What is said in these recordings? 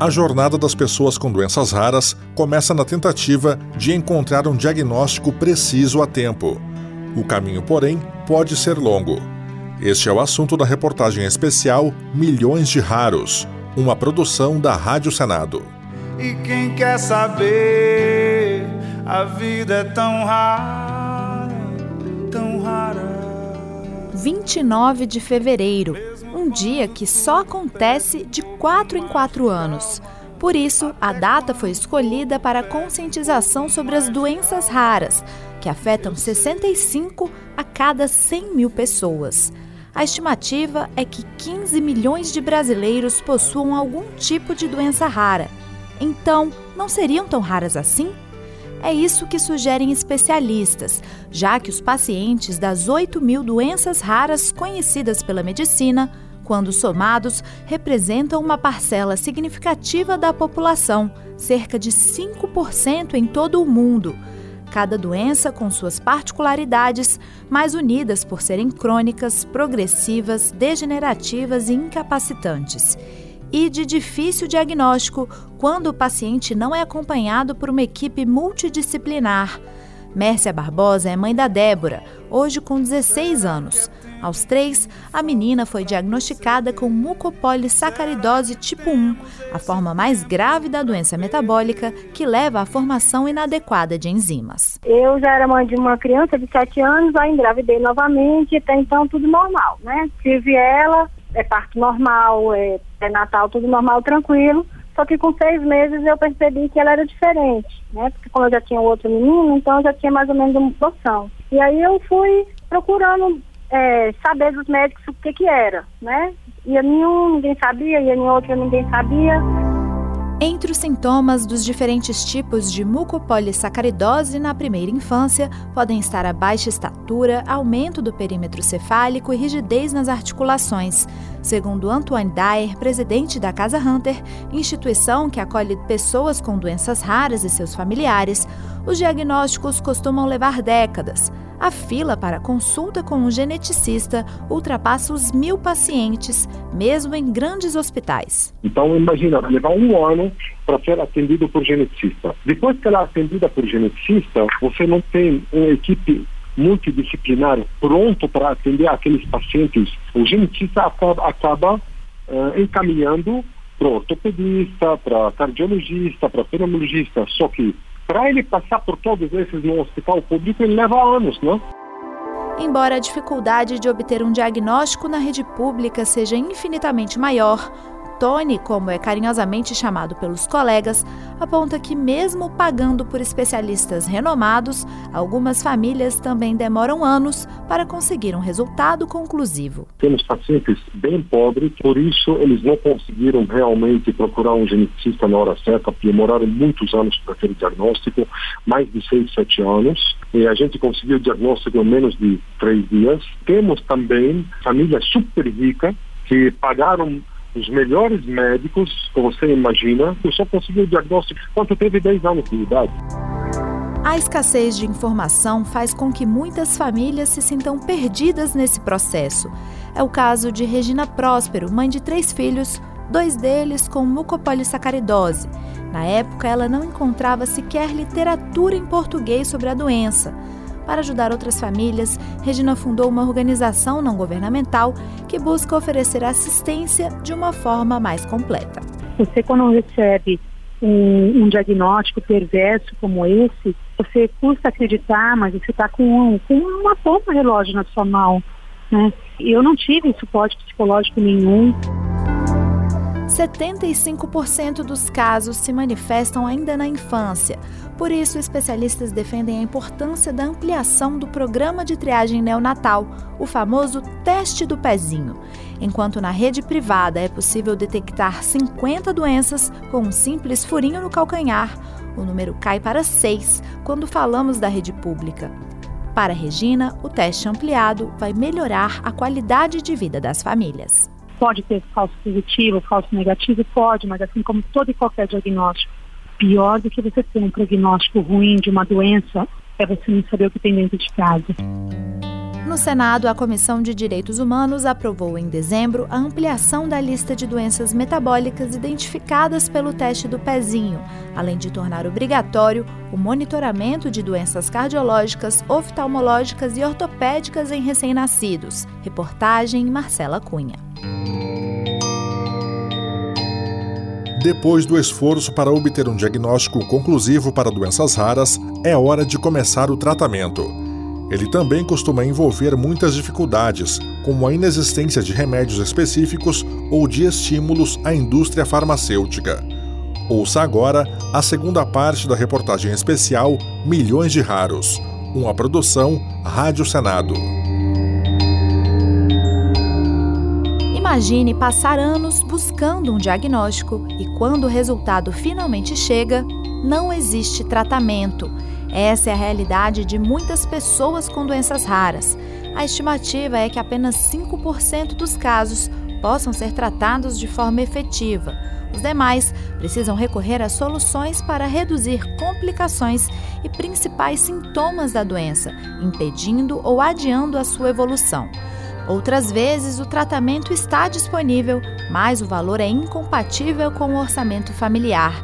A jornada das pessoas com doenças raras começa na tentativa de encontrar um diagnóstico preciso a tempo. O caminho, porém, pode ser longo. Este é o assunto da reportagem especial Milhões de Raros, uma produção da Rádio Senado. E quem quer saber, a vida é tão rara, tão rara. 29 de fevereiro um dia que só acontece de quatro em quatro anos. Por isso, a data foi escolhida para a conscientização sobre as doenças raras, que afetam 65 a cada 100 mil pessoas. A estimativa é que 15 milhões de brasileiros possuam algum tipo de doença rara. Então, não seriam tão raras assim? É isso que sugerem especialistas, já que os pacientes das 8 mil doenças raras conhecidas pela medicina, quando somados, representam uma parcela significativa da população, cerca de 5% em todo o mundo. Cada doença com suas particularidades, mas unidas por serem crônicas, progressivas, degenerativas e incapacitantes e de difícil diagnóstico quando o paciente não é acompanhado por uma equipe multidisciplinar. Mércia Barbosa é mãe da Débora, hoje com 16 anos. Aos três, a menina foi diagnosticada com mucopolissacaridose tipo 1, a forma mais grave da doença metabólica que leva à formação inadequada de enzimas. Eu já era mãe de uma criança de 7 anos, aí engravidei novamente, até então tudo normal, né? Tive ela, é parto normal, é, é Natal, tudo normal, tranquilo. Só que com seis meses eu percebi que ela era diferente, né? Porque como eu já tinha outro menino, então eu já tinha mais ou menos uma noção. E aí eu fui procurando é, saber dos médicos o que que era, né? Ia nenhum, ninguém sabia, ia em outro, ninguém sabia. Entre os sintomas dos diferentes tipos de mucopolissacaridose na primeira infância podem estar a baixa estatura, aumento do perímetro cefálico e rigidez nas articulações. Segundo Antoine Dyer, presidente da Casa Hunter, instituição que acolhe pessoas com doenças raras e seus familiares, os diagnósticos costumam levar décadas. A fila para consulta com um geneticista ultrapassa os mil pacientes, mesmo em grandes hospitais. Então, imagina, levar um ano para ser atendido por geneticista. Depois que ela é atendida por geneticista, você não tem uma equipe multidisciplinar pronto para atender aqueles pacientes. O geneticista acaba, acaba uh, encaminhando para ortopedista, para cardiologista, para pneumologista. Só que para ele passar por todos esses no hospital público, ele leva anos, né? Embora a dificuldade de obter um diagnóstico na rede pública seja infinitamente maior, Tony, como é carinhosamente chamado pelos colegas, aponta que, mesmo pagando por especialistas renomados, algumas famílias também demoram anos para conseguir um resultado conclusivo. Temos pacientes bem pobres, por isso eles não conseguiram realmente procurar um geneticista na hora certa, demoraram muitos anos para o diagnóstico mais de 6, 7 anos, e a gente conseguiu o diagnóstico em menos de 3 dias. Temos também famílias super ricas que pagaram os melhores médicos que você imagina, eu só consegui o diagnóstico quando teve 10 anos de idade. A escassez de informação faz com que muitas famílias se sintam perdidas nesse processo. É o caso de Regina Próspero, mãe de três filhos, dois deles com mucopolissacaridose. Na época, ela não encontrava sequer literatura em português sobre a doença. Para ajudar outras famílias, Regina fundou uma organização não governamental que busca oferecer assistência de uma forma mais completa. Você, quando recebe um, um diagnóstico perverso como esse, você custa acreditar, mas você está com, com uma pompa relógio na sua mão. Né? Eu não tive suporte psicológico nenhum. 75% dos casos se manifestam ainda na infância. Por isso, especialistas defendem a importância da ampliação do programa de triagem neonatal, o famoso teste do pezinho. Enquanto na rede privada é possível detectar 50 doenças com um simples furinho no calcanhar, o número cai para 6 quando falamos da rede pública. Para Regina, o teste ampliado vai melhorar a qualidade de vida das famílias. Pode ter falso positivo, falso negativo? Pode, mas assim como todo e qualquer diagnóstico, pior do que você ter um prognóstico ruim de uma doença é você não saber o que tem dentro de casa. no Senado, a Comissão de Direitos Humanos aprovou em dezembro a ampliação da lista de doenças metabólicas identificadas pelo teste do pezinho, além de tornar obrigatório o monitoramento de doenças cardiológicas, oftalmológicas e ortopédicas em recém-nascidos. Reportagem Marcela Cunha. Depois do esforço para obter um diagnóstico conclusivo para doenças raras, é hora de começar o tratamento. Ele também costuma envolver muitas dificuldades, como a inexistência de remédios específicos ou de estímulos à indústria farmacêutica. Ouça agora a segunda parte da reportagem especial Milhões de Raros, uma produção Rádio Senado. Imagine passar anos buscando um diagnóstico e, quando o resultado finalmente chega, não existe tratamento essa é a realidade de muitas pessoas com doenças raras. A estimativa é que apenas 5% dos casos possam ser tratados de forma efetiva. Os demais precisam recorrer a soluções para reduzir complicações e principais sintomas da doença, impedindo ou adiando a sua evolução. Outras vezes, o tratamento está disponível, mas o valor é incompatível com o orçamento familiar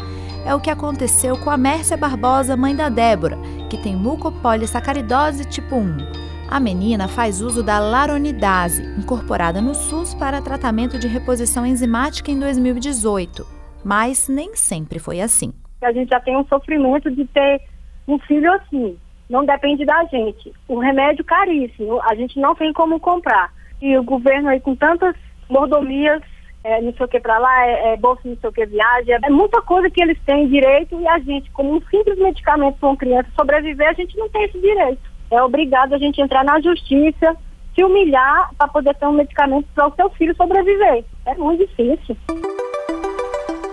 é o que aconteceu com a Mércia Barbosa, mãe da Débora, que tem mucopolissacaridose tipo 1. A menina faz uso da laronidase, incorporada no SUS para tratamento de reposição enzimática em 2018. Mas nem sempre foi assim. A gente já tem um sofrimento de ter um filho assim. Não depende da gente. O remédio caríssimo, a gente não tem como comprar. E o governo aí com tantas mordomias é, não sei o que para lá, é, é bolsa não sei o que viagem, é muita coisa que eles têm direito e a gente, como um simples medicamento para uma criança sobreviver, a gente não tem esse direito. É obrigado a gente entrar na justiça, se humilhar para poder ter um medicamento para o seu filho sobreviver. É muito difícil.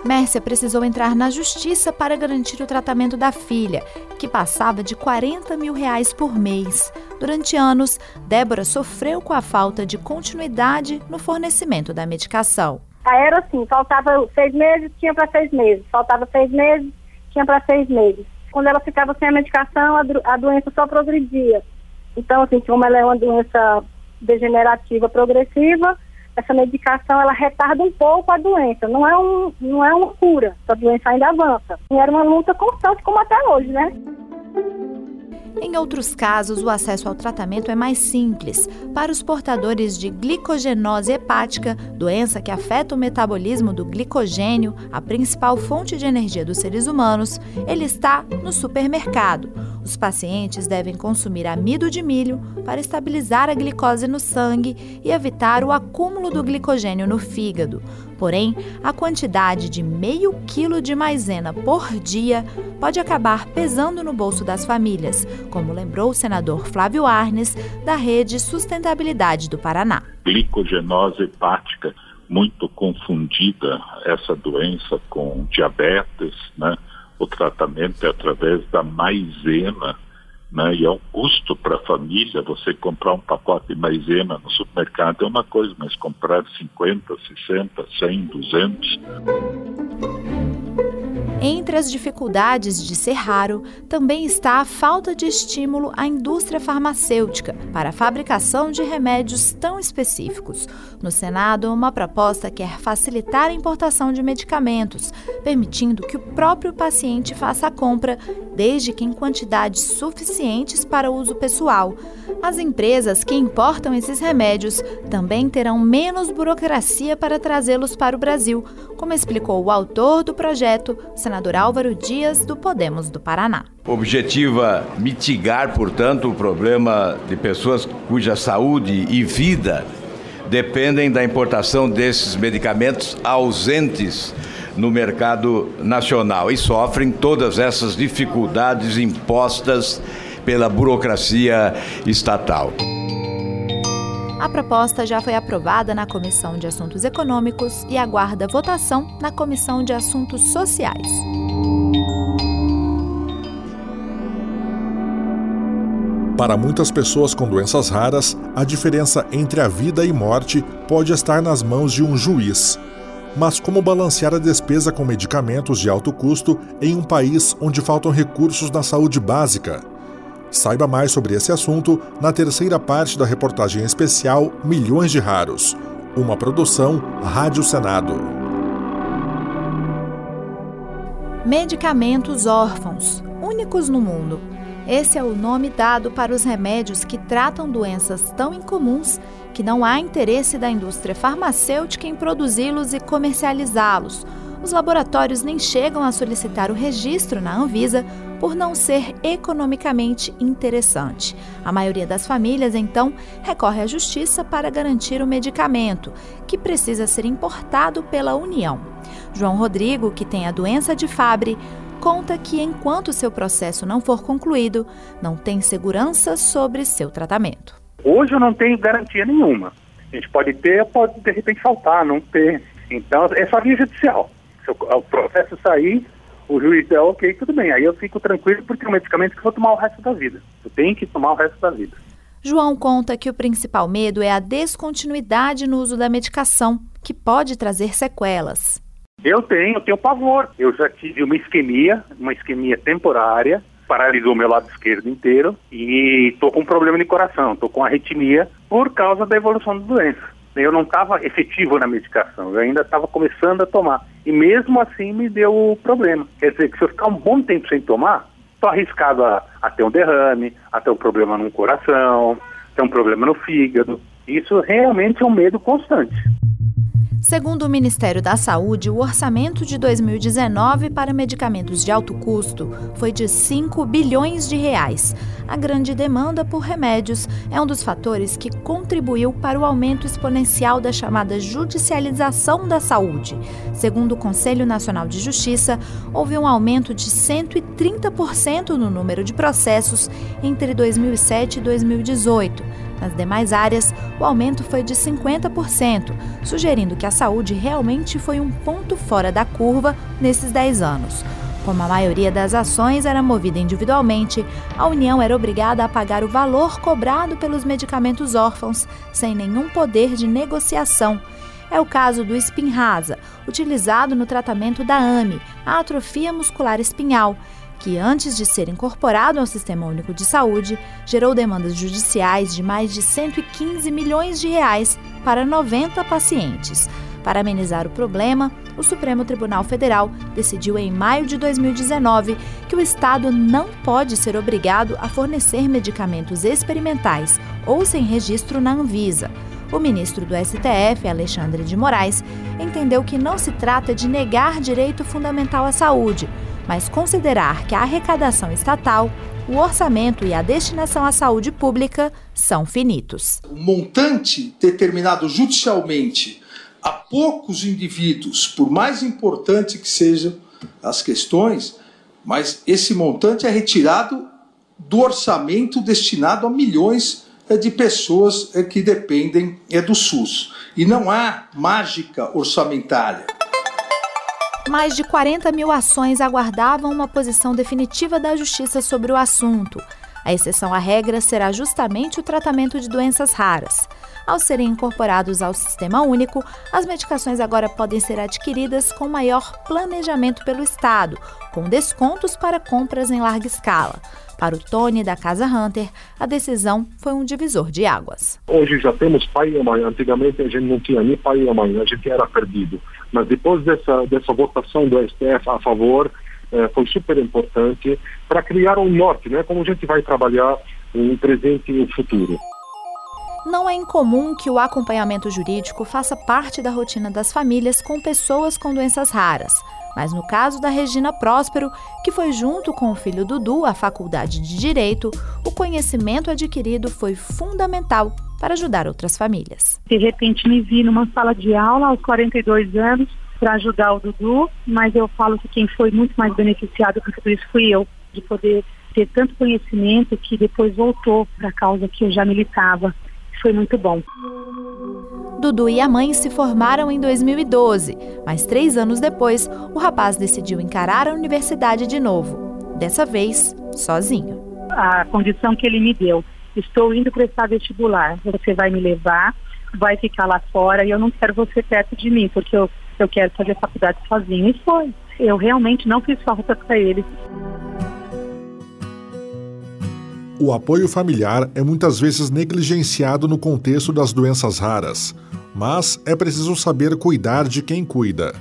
Mércia precisou entrar na justiça para garantir o tratamento da filha, que passava de 40 mil reais por mês. Durante anos, Débora sofreu com a falta de continuidade no fornecimento da medicação. Era assim, faltava seis meses, tinha para seis meses. Faltava seis meses, tinha para seis meses. Quando ela ficava sem a medicação, a, a doença só progredia. Então, assim, como ela é uma doença degenerativa progressiva, essa medicação ela retarda um pouco a doença, não é, um, não é uma cura, a doença ainda avança. E era uma luta constante como até hoje, né? Em outros casos, o acesso ao tratamento é mais simples. Para os portadores de glicogenose hepática, doença que afeta o metabolismo do glicogênio, a principal fonte de energia dos seres humanos, ele está no supermercado. Os pacientes devem consumir amido de milho para estabilizar a glicose no sangue e evitar o acúmulo do glicogênio no fígado. Porém, a quantidade de meio quilo de maisena por dia pode acabar pesando no bolso das famílias, como lembrou o senador Flávio Arnes, da Rede Sustentabilidade do Paraná. Glicogenose hepática, muito confundida essa doença com diabetes, né? O tratamento é através da maisena, né? E é um custo para a família você comprar um pacote de maisena no supermercado é uma coisa, mas comprar 50, 60, 100, 200 entre as dificuldades de ser raro, também está a falta de estímulo à indústria farmacêutica para a fabricação de remédios tão específicos. No Senado, uma proposta quer facilitar a importação de medicamentos, permitindo que o próprio paciente faça a compra, desde que em quantidades suficientes para uso pessoal. As empresas que importam esses remédios também terão menos burocracia para trazê-los para o Brasil, como explicou o autor do projeto, senador Álvaro Dias, do Podemos do Paraná. Objetiva mitigar, portanto, o problema de pessoas cuja saúde e vida dependem da importação desses medicamentos ausentes no mercado nacional e sofrem todas essas dificuldades impostas pela burocracia estatal. A proposta já foi aprovada na Comissão de Assuntos Econômicos e aguarda votação na Comissão de Assuntos Sociais. Para muitas pessoas com doenças raras, a diferença entre a vida e morte pode estar nas mãos de um juiz. Mas como balancear a despesa com medicamentos de alto custo em um país onde faltam recursos na saúde básica? Saiba mais sobre esse assunto na terceira parte da reportagem especial Milhões de Raros, uma produção Rádio Senado. Medicamentos órfãos, únicos no mundo. Esse é o nome dado para os remédios que tratam doenças tão incomuns que não há interesse da indústria farmacêutica em produzi-los e comercializá-los. Os laboratórios nem chegam a solicitar o registro na Anvisa por não ser economicamente interessante. A maioria das famílias, então, recorre à justiça para garantir o medicamento, que precisa ser importado pela União. João Rodrigo, que tem a doença de Fabry, conta que enquanto seu processo não for concluído, não tem segurança sobre seu tratamento. Hoje eu não tenho garantia nenhuma. A gente pode ter, pode de repente faltar, não ter. Então é só via judicial. Se o processo sair, o juiz é ok, tudo bem. Aí eu fico tranquilo porque é um medicamento que eu vou tomar o resto da vida. Eu tenho que tomar o resto da vida. João conta que o principal medo é a descontinuidade no uso da medicação, que pode trazer sequelas. Eu tenho, eu tenho pavor. Eu já tive uma isquemia, uma isquemia temporária, paralisou meu lado esquerdo inteiro e estou com um problema de coração, estou com arritmia por causa da evolução da doença. Eu não estava efetivo na medicação, eu ainda estava começando a tomar. E mesmo assim me deu problema. Quer dizer que se eu ficar um bom tempo sem tomar, estou arriscado a, a ter um derrame, a ter um problema no coração, ter um problema no fígado. Isso realmente é um medo constante. Segundo o Ministério da Saúde, o orçamento de 2019 para medicamentos de alto custo foi de 5 bilhões de reais. A grande demanda por remédios é um dos fatores que contribuiu para o aumento exponencial da chamada judicialização da saúde. Segundo o Conselho Nacional de Justiça, houve um aumento de 130% no número de processos entre 2007 e 2018 nas demais áreas, o aumento foi de 50%, sugerindo que a saúde realmente foi um ponto fora da curva nesses 10 anos. Como a maioria das ações era movida individualmente, a União era obrigada a pagar o valor cobrado pelos medicamentos órfãos, sem nenhum poder de negociação. É o caso do Spinraza, utilizado no tratamento da AME, a atrofia muscular espinhal, que, antes de ser incorporado ao Sistema Único de Saúde, gerou demandas judiciais de mais de 115 milhões de reais para 90 pacientes. Para amenizar o problema, o Supremo Tribunal Federal decidiu em maio de 2019 que o Estado não pode ser obrigado a fornecer medicamentos experimentais ou sem registro na Anvisa. O ministro do STF, Alexandre de Moraes, entendeu que não se trata de negar direito fundamental à saúde, mas considerar que a arrecadação estatal, o orçamento e a destinação à saúde pública são finitos. O montante determinado judicialmente a poucos indivíduos, por mais importante que sejam as questões, mas esse montante é retirado do orçamento destinado a milhões eh, de pessoas eh, que dependem é do SUS. E não há mágica orçamentária mais de 40 mil ações aguardavam uma posição definitiva da Justiça sobre o assunto. A exceção à regra será justamente o tratamento de doenças raras. Ao serem incorporados ao Sistema Único, as medicações agora podem ser adquiridas com maior planejamento pelo Estado, com descontos para compras em larga escala. Para o Tony da Casa Hunter, a decisão foi um divisor de águas. Hoje já temos pai e mãe. Antigamente a gente não tinha nem pai e mãe, a gente era perdido. Mas depois dessa, dessa votação do STF a favor, eh, foi super importante para criar um norte, né? Como a gente vai trabalhar o presente e o futuro. Não é incomum que o acompanhamento jurídico faça parte da rotina das famílias com pessoas com doenças raras. Mas no caso da Regina Próspero, que foi junto com o filho Dudu à faculdade de Direito, o conhecimento adquirido foi fundamental para ajudar outras famílias. De repente me vi numa sala de aula aos 42 anos para ajudar o Dudu, mas eu falo que quem foi muito mais beneficiado com tudo isso fui eu, de poder ter tanto conhecimento que depois voltou para a causa que eu já militava. Foi muito bom. Dudu e a mãe se formaram em 2012, mas três anos depois, o rapaz decidiu encarar a universidade de novo. Dessa vez, sozinho. A condição que ele me deu: estou indo prestar vestibular, você vai me levar, vai ficar lá fora e eu não quero você perto de mim, porque eu, eu quero fazer faculdade sozinho. E foi. Eu realmente não fiz falta para ele. O apoio familiar é muitas vezes negligenciado no contexto das doenças raras, mas é preciso saber cuidar de quem cuida.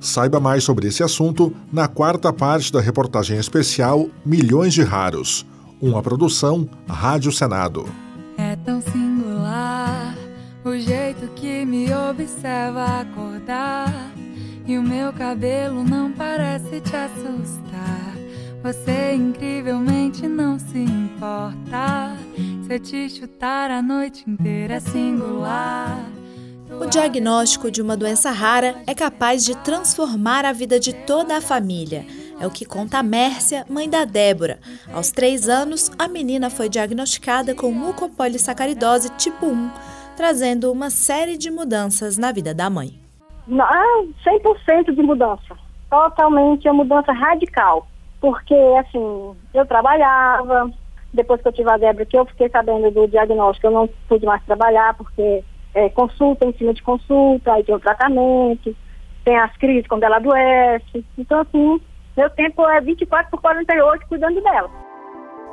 Saiba mais sobre esse assunto na quarta parte da reportagem especial Milhões de Raros, uma produção Rádio Senado. É tão singular o jeito que me observa acordar e o meu cabelo não parece te assustar. Você incrivelmente não se importa. Se eu te chutar a noite inteira é singular. O diagnóstico de uma doença rara é capaz de transformar a vida de toda a família. É o que conta a Mércia, mãe da Débora. Aos três anos, a menina foi diagnosticada com mucopolissacaridose tipo 1, trazendo uma série de mudanças na vida da mãe. 100% ah, de mudança. Totalmente uma mudança radical porque, assim, eu trabalhava, depois que eu tive a Débora, que eu fiquei sabendo do diagnóstico, eu não pude mais trabalhar, porque é, consulta em cima de consulta, aí tem o tratamento, tem as crises quando ela adoece. Então, assim, meu tempo é 24 por 48 cuidando dela.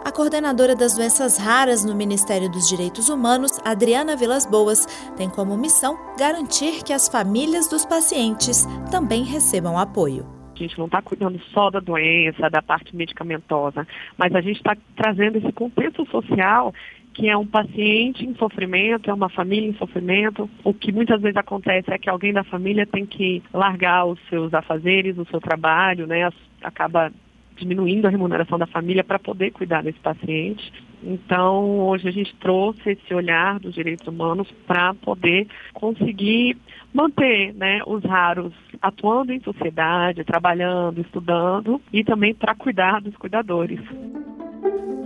A coordenadora das doenças raras no Ministério dos Direitos Humanos, Adriana Vilas Boas, tem como missão garantir que as famílias dos pacientes também recebam apoio. A gente não está cuidando só da doença, da parte medicamentosa, mas a gente está trazendo esse contexto social que é um paciente em sofrimento, é uma família em sofrimento. O que muitas vezes acontece é que alguém da família tem que largar os seus afazeres, o seu trabalho, né? Acaba diminuindo a remuneração da família para poder cuidar desse paciente. Então, hoje a gente trouxe esse olhar dos direitos humanos para poder conseguir manter né, os raros atuando em sociedade, trabalhando, estudando e também para cuidar dos cuidadores.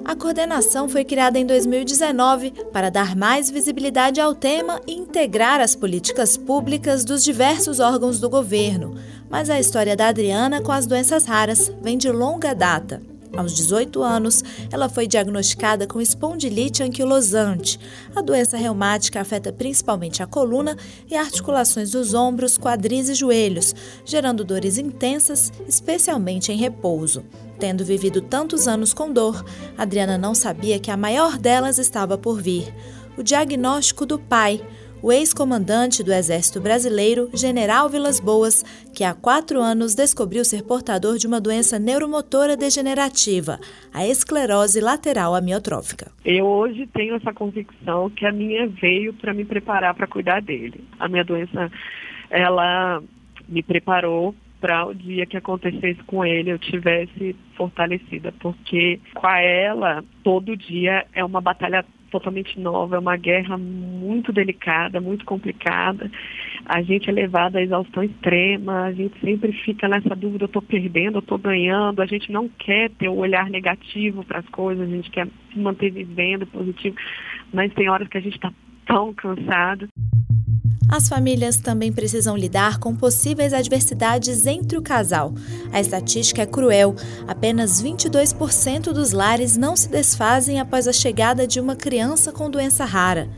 A coordenação foi criada em 2019 para dar mais visibilidade ao tema e integrar as políticas públicas dos diversos órgãos do governo. Mas a história da Adriana com as doenças raras vem de longa data. Aos 18 anos, ela foi diagnosticada com espondilite anquilosante. A doença reumática afeta principalmente a coluna e articulações dos ombros, quadris e joelhos, gerando dores intensas, especialmente em repouso. Tendo vivido tantos anos com dor, Adriana não sabia que a maior delas estava por vir. O diagnóstico do pai, o ex-comandante do Exército Brasileiro, General Vilas Boas, que há quatro anos descobriu ser portador de uma doença neuromotora degenerativa, a esclerose lateral amiotrófica. Eu hoje tenho essa convicção que a minha veio para me preparar para cuidar dele. A minha doença, ela me preparou para o dia que acontecesse com ele eu tivesse fortalecida, porque com ela todo dia é uma batalha totalmente nova, é uma guerra muito delicada, muito complicada. A gente é levado à exaustão extrema, a gente sempre fica nessa dúvida, eu estou perdendo, eu estou ganhando, a gente não quer ter o um olhar negativo para as coisas, a gente quer se manter vivendo positivo, mas tem horas que a gente está tão cansado. As famílias também precisam lidar com possíveis adversidades entre o casal. A estatística é cruel: apenas 22% dos lares não se desfazem após a chegada de uma criança com doença rara.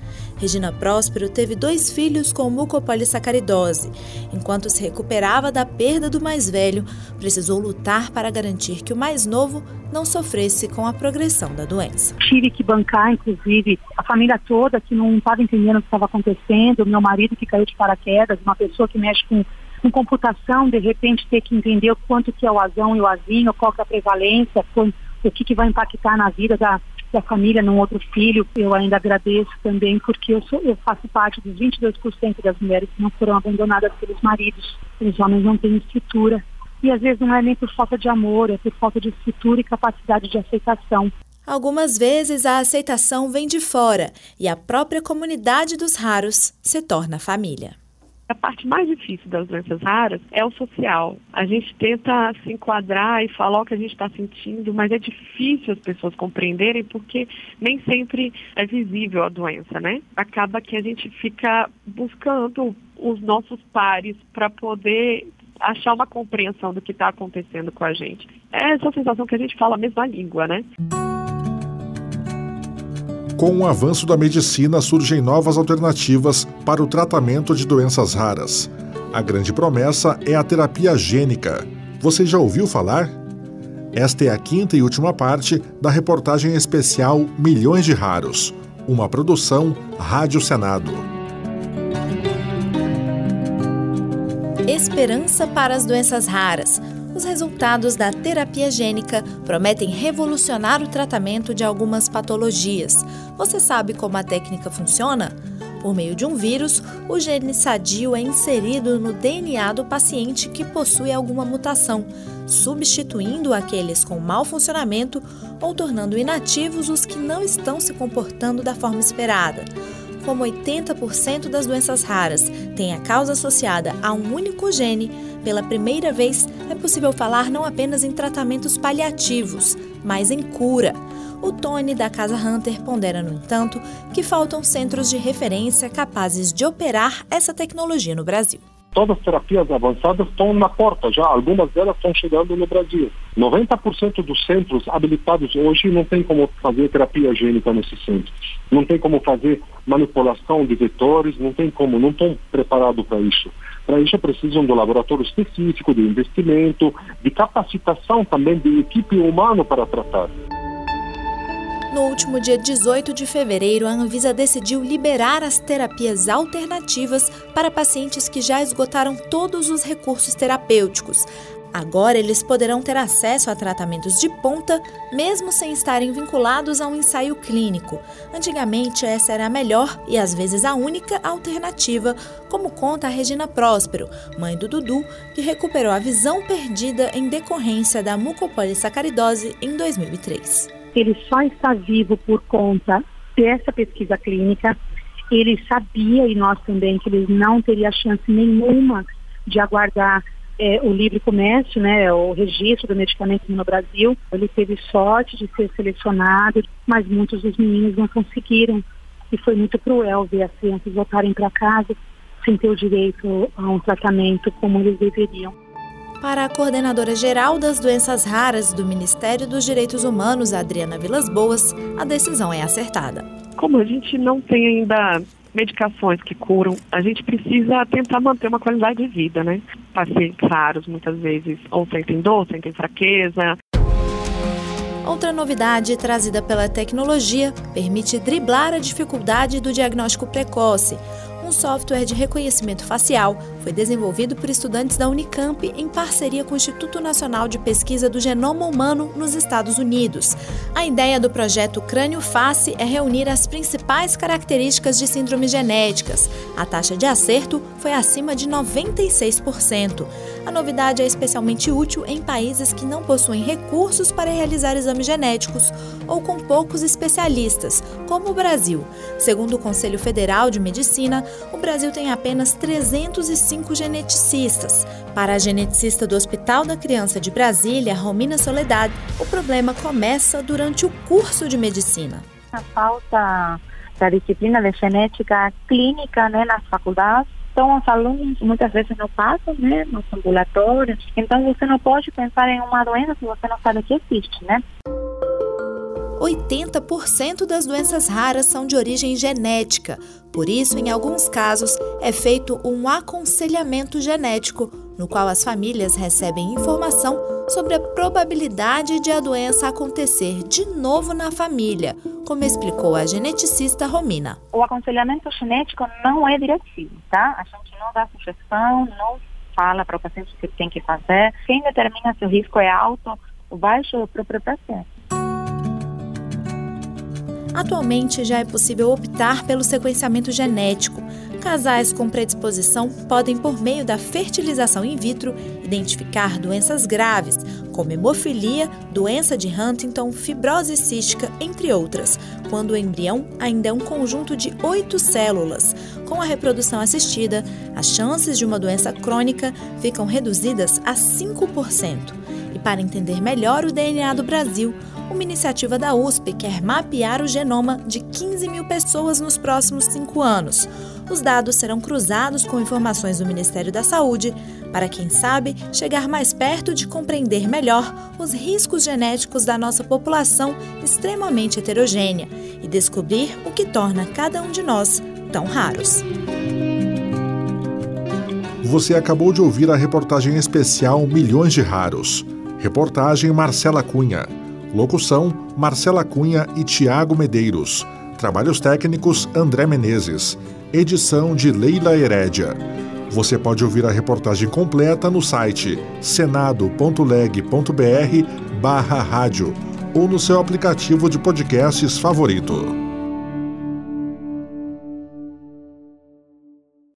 Regina Próspero teve dois filhos com mucopolissacaridose. Enquanto se recuperava da perda do mais velho, precisou lutar para garantir que o mais novo não sofresse com a progressão da doença. Tive que bancar, inclusive, a família toda que não estava entendendo o que estava acontecendo, meu marido que caiu de paraquedas, uma pessoa que mexe com com computação, de repente ter que entender o quanto que é o azão e o azinho, qual que é a prevalência, o que, que vai impactar na vida da, da família num outro filho. Eu ainda agradeço também porque eu, sou, eu faço parte dos 22% das mulheres que não foram abandonadas pelos maridos. Os homens não têm estrutura. E às vezes não é nem por falta de amor, é por falta de estrutura e capacidade de aceitação. Algumas vezes a aceitação vem de fora e a própria comunidade dos raros se torna família. A parte mais difícil das doenças raras é o social. A gente tenta se enquadrar e falar o que a gente está sentindo, mas é difícil as pessoas compreenderem porque nem sempre é visível a doença, né? Acaba que a gente fica buscando os nossos pares para poder achar uma compreensão do que está acontecendo com a gente. É essa sensação que a gente fala a mesma língua, né? Com o avanço da medicina, surgem novas alternativas para o tratamento de doenças raras. A grande promessa é a terapia gênica. Você já ouviu falar? Esta é a quinta e última parte da reportagem especial Milhões de Raros, uma produção Rádio Senado. Esperança para as doenças raras. Os resultados da terapia gênica prometem revolucionar o tratamento de algumas patologias. Você sabe como a técnica funciona? Por meio de um vírus, o gene sadio é inserido no DNA do paciente que possui alguma mutação, substituindo aqueles com mau funcionamento ou tornando inativos os que não estão se comportando da forma esperada. Como 80% das doenças raras têm a causa associada a um único gene, pela primeira vez é possível falar não apenas em tratamentos paliativos, mas em cura. O Tony da Casa Hunter pondera, no entanto, que faltam centros de referência capazes de operar essa tecnologia no Brasil. Todas as terapias avançadas estão na porta já, algumas delas estão chegando no Brasil. 90% dos centros habilitados hoje não tem como fazer terapia gênica nesses centros. Não tem como fazer manipulação de vetores, não tem como, não estão preparados para isso. Para isso precisam do laboratório específico, de investimento, de capacitação também de equipe humana para tratar. No último dia 18 de fevereiro, a Anvisa decidiu liberar as terapias alternativas para pacientes que já esgotaram todos os recursos terapêuticos. Agora eles poderão ter acesso a tratamentos de ponta, mesmo sem estarem vinculados a um ensaio clínico. Antigamente, essa era a melhor e às vezes a única alternativa, como conta a Regina Próspero, mãe do Dudu, que recuperou a visão perdida em decorrência da mucopolissacaridose em 2003 ele só está vivo por conta dessa pesquisa clínica. Ele sabia, e nós também, que ele não teria chance nenhuma de aguardar é, o livre comércio, né, o registro do medicamento no Brasil. Ele teve sorte de ser selecionado, mas muitos dos meninos não conseguiram. E foi muito cruel ver as crianças voltarem para casa sem ter o direito a um tratamento como eles deveriam. Para a coordenadora geral das doenças raras do Ministério dos Direitos Humanos, Adriana Vilas Boas, a decisão é acertada. Como a gente não tem ainda medicações que curam, a gente precisa tentar manter uma qualidade de vida, né? Pacientes raros, muitas vezes, ou sentem dor, sentem fraqueza. Outra novidade trazida pela tecnologia permite driblar a dificuldade do diagnóstico precoce um software de reconhecimento facial foi desenvolvido por estudantes da Unicamp em parceria com o Instituto Nacional de Pesquisa do Genoma Humano nos Estados Unidos. A ideia do projeto Crânio Face é reunir as principais características de síndromes genéticas. A taxa de acerto foi acima de 96%. A novidade é especialmente útil em países que não possuem recursos para realizar exames genéticos ou com poucos especialistas, como o Brasil. Segundo o Conselho Federal de Medicina, o Brasil tem apenas 305 geneticistas. Para a geneticista do Hospital da Criança de Brasília, Romina Soledade, o problema começa durante o curso de medicina. A falta da disciplina de genética clínica né, nas faculdades então, os alunos muitas vezes não passam, né, nos ambulatórios. Então, você não pode pensar em uma doença se você não sabe que existe, né? 80% das doenças raras são de origem genética. Por isso, em alguns casos, é feito um aconselhamento genético, no qual as famílias recebem informação sobre a probabilidade de a doença acontecer de novo na família, como explicou a geneticista Romina. O aconselhamento genético não é diretivo, tá? A gente não dá sugestão, não fala para o paciente o que tem que fazer. Quem determina se o risco é alto ou baixo é o próprio paciente. Atualmente já é possível optar pelo sequenciamento genético. Casais com predisposição podem, por meio da fertilização in vitro, identificar doenças graves, como hemofilia, doença de Huntington, fibrose cística, entre outras, quando o embrião ainda é um conjunto de oito células. Com a reprodução assistida, as chances de uma doença crônica ficam reduzidas a 5%. E para entender melhor o DNA do Brasil, uma iniciativa da USP quer mapear o genoma de 15 mil pessoas nos próximos cinco anos. Os dados serão cruzados com informações do Ministério da Saúde para, quem sabe, chegar mais perto de compreender melhor os riscos genéticos da nossa população extremamente heterogênea e descobrir o que torna cada um de nós tão raros. Você acabou de ouvir a reportagem especial Milhões de Raros Reportagem Marcela Cunha. Locução Marcela Cunha e Tiago Medeiros. Trabalhos técnicos André Menezes. Edição de Leila Herédia. Você pode ouvir a reportagem completa no site senado.leg.br barra rádio ou no seu aplicativo de podcasts favorito.